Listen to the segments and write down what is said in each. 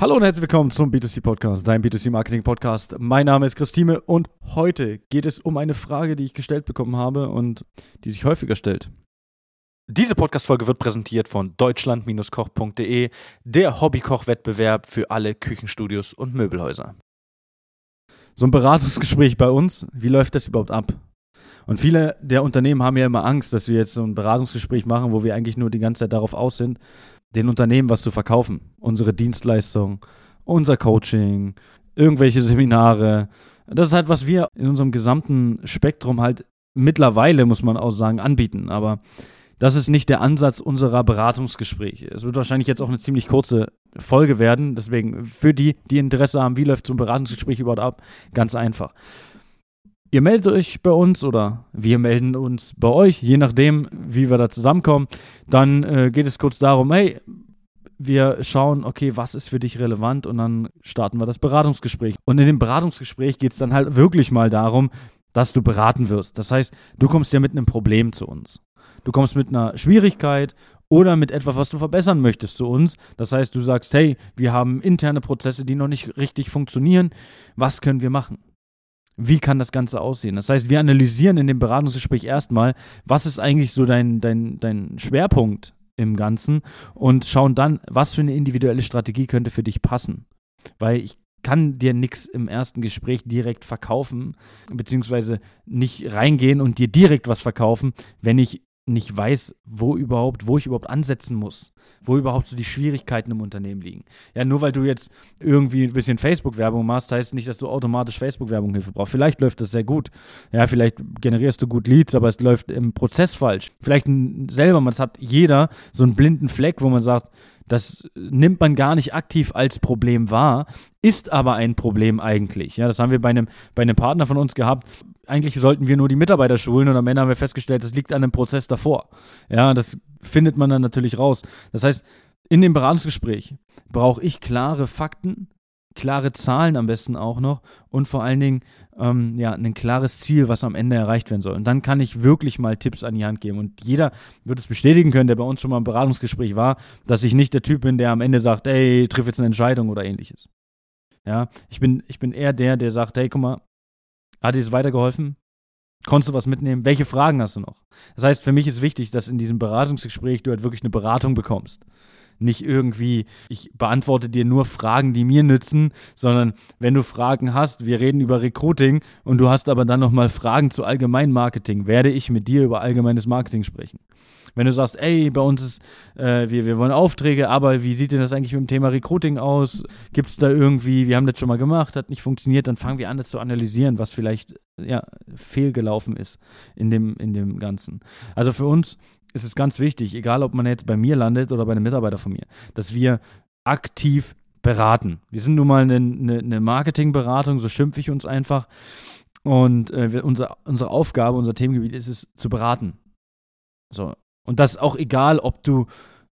Hallo und herzlich willkommen zum B2C Podcast, dein B2C Marketing Podcast. Mein Name ist Christine und heute geht es um eine Frage, die ich gestellt bekommen habe und die sich häufiger stellt. Diese Podcast-Folge wird präsentiert von deutschland-koch.de, der Hobbykoch-Wettbewerb für alle Küchenstudios und Möbelhäuser. So ein Beratungsgespräch bei uns, wie läuft das überhaupt ab? Und viele der Unternehmen haben ja immer Angst, dass wir jetzt so ein Beratungsgespräch machen, wo wir eigentlich nur die ganze Zeit darauf aus sind, den Unternehmen was zu verkaufen. Unsere Dienstleistung, unser Coaching, irgendwelche Seminare. Das ist halt, was wir in unserem gesamten Spektrum halt mittlerweile, muss man auch sagen, anbieten. Aber das ist nicht der Ansatz unserer Beratungsgespräche. Es wird wahrscheinlich jetzt auch eine ziemlich kurze Folge werden. Deswegen für die, die Interesse haben, wie läuft so ein Beratungsgespräch überhaupt ab, ganz einfach. Ihr meldet euch bei uns oder wir melden uns bei euch, je nachdem, wie wir da zusammenkommen. Dann äh, geht es kurz darum, hey, wir schauen, okay, was ist für dich relevant und dann starten wir das Beratungsgespräch. Und in dem Beratungsgespräch geht es dann halt wirklich mal darum, dass du beraten wirst. Das heißt, du kommst ja mit einem Problem zu uns. Du kommst mit einer Schwierigkeit oder mit etwas, was du verbessern möchtest zu uns. Das heißt, du sagst, hey, wir haben interne Prozesse, die noch nicht richtig funktionieren. Was können wir machen? Wie kann das Ganze aussehen? Das heißt, wir analysieren in dem Beratungsgespräch erstmal, was ist eigentlich so dein, dein, dein Schwerpunkt im Ganzen und schauen dann, was für eine individuelle Strategie könnte für dich passen. Weil ich kann dir nichts im ersten Gespräch direkt verkaufen, beziehungsweise nicht reingehen und dir direkt was verkaufen, wenn ich nicht weiß, wo überhaupt, wo ich überhaupt ansetzen muss, wo überhaupt so die Schwierigkeiten im Unternehmen liegen. Ja, nur weil du jetzt irgendwie ein bisschen Facebook-Werbung machst, heißt nicht, dass du automatisch Facebook-Werbung Hilfe brauchst. Vielleicht läuft das sehr gut. Ja, vielleicht generierst du gut Leads, aber es läuft im Prozess falsch. Vielleicht selber, man hat jeder so einen blinden Fleck, wo man sagt, das nimmt man gar nicht aktiv als Problem wahr, ist aber ein Problem eigentlich. Ja, das haben wir bei einem, bei einem Partner von uns gehabt eigentlich sollten wir nur die Mitarbeiter schulen und am Ende haben wir festgestellt, das liegt an einem Prozess davor. Ja, das findet man dann natürlich raus. Das heißt, in dem Beratungsgespräch brauche ich klare Fakten, klare Zahlen am besten auch noch und vor allen Dingen ähm, ja, ein klares Ziel, was am Ende erreicht werden soll. Und dann kann ich wirklich mal Tipps an die Hand geben. Und jeder wird es bestätigen können, der bei uns schon mal im Beratungsgespräch war, dass ich nicht der Typ bin, der am Ende sagt, ey, triff jetzt eine Entscheidung oder ähnliches. Ja, ich bin, ich bin eher der, der sagt, hey, guck mal, hat dir das weitergeholfen? Konntest du was mitnehmen? Welche Fragen hast du noch? Das heißt, für mich ist wichtig, dass in diesem Beratungsgespräch du halt wirklich eine Beratung bekommst. Nicht irgendwie, ich beantworte dir nur Fragen, die mir nützen, sondern wenn du Fragen hast, wir reden über Recruiting und du hast aber dann nochmal Fragen zu Allgemeinmarketing, werde ich mit dir über allgemeines Marketing sprechen. Wenn du sagst, ey, bei uns ist, äh, wir, wir wollen Aufträge, aber wie sieht denn das eigentlich mit dem Thema Recruiting aus? Gibt es da irgendwie, wir haben das schon mal gemacht, hat nicht funktioniert, dann fangen wir an, das zu analysieren, was vielleicht ja, fehlgelaufen ist in dem, in dem Ganzen. Also für uns ist es ganz wichtig, egal ob man jetzt bei mir landet oder bei einem Mitarbeiter von mir, dass wir aktiv beraten. Wir sind nun mal eine, eine, Marketingberatung, so schimpfe ich uns einfach. Und äh, unser, unsere Aufgabe, unser Themengebiet ist es, zu beraten. So, und das ist auch egal, ob du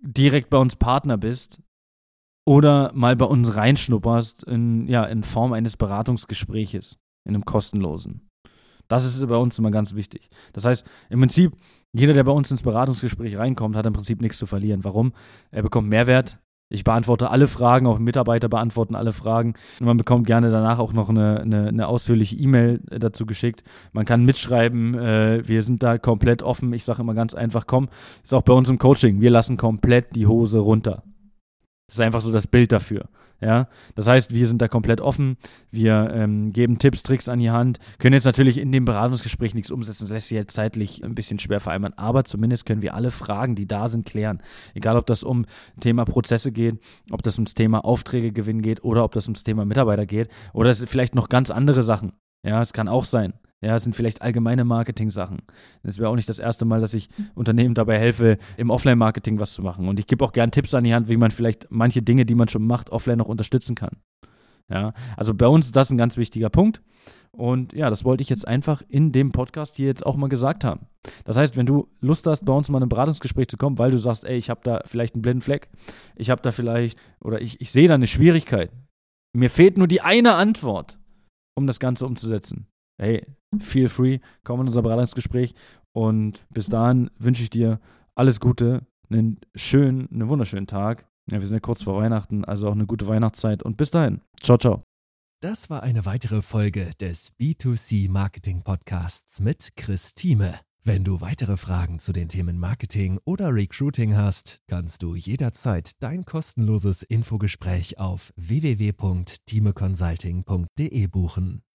direkt bei uns Partner bist oder mal bei uns reinschnupperst in, ja, in Form eines Beratungsgespräches, in einem kostenlosen. Das ist bei uns immer ganz wichtig. Das heißt, im Prinzip, jeder, der bei uns ins Beratungsgespräch reinkommt, hat im Prinzip nichts zu verlieren. Warum? Er bekommt Mehrwert, ich beantworte alle Fragen, auch Mitarbeiter beantworten alle Fragen. Und man bekommt gerne danach auch noch eine, eine, eine ausführliche E-Mail äh, dazu geschickt. Man kann mitschreiben, äh, wir sind da komplett offen. Ich sage immer ganz einfach, komm, ist auch bei uns im Coaching, wir lassen komplett die Hose runter. Das ist einfach so das Bild dafür. Ja, das heißt, wir sind da komplett offen. Wir ähm, geben Tipps, Tricks an die Hand. Können jetzt natürlich in dem Beratungsgespräch nichts umsetzen. Das lässt sich jetzt zeitlich ein bisschen schwer vereinbaren. Aber zumindest können wir alle Fragen, die da sind, klären. Egal, ob das um Thema Prozesse geht, ob das ums Thema Aufträge gewinnen geht oder ob das ums Thema Mitarbeiter geht oder es vielleicht noch ganz andere Sachen. Ja, es kann auch sein. Ja, es sind vielleicht allgemeine Marketing-Sachen. Es wäre auch nicht das erste Mal, dass ich Unternehmen dabei helfe, im Offline-Marketing was zu machen. Und ich gebe auch gern Tipps an die Hand, wie man vielleicht manche Dinge, die man schon macht, offline noch unterstützen kann. Ja, also bei uns ist das ein ganz wichtiger Punkt. Und ja, das wollte ich jetzt einfach in dem Podcast hier jetzt auch mal gesagt haben. Das heißt, wenn du Lust hast, bei uns mal in ein Beratungsgespräch zu kommen, weil du sagst, ey, ich habe da vielleicht einen blinden Fleck, ich habe da vielleicht, oder ich, ich sehe da eine Schwierigkeit. Mir fehlt nur die eine Antwort, um das Ganze umzusetzen hey, feel free, komm in unser Beratungsgespräch und bis dahin wünsche ich dir alles Gute, einen schönen, einen wunderschönen Tag, Ja, wir sind ja kurz vor Weihnachten, also auch eine gute Weihnachtszeit und bis dahin. Ciao, ciao. Das war eine weitere Folge des B2C Marketing Podcasts mit Chris Thieme. Wenn du weitere Fragen zu den Themen Marketing oder Recruiting hast, kannst du jederzeit dein kostenloses Infogespräch auf www.timeconsulting.de buchen.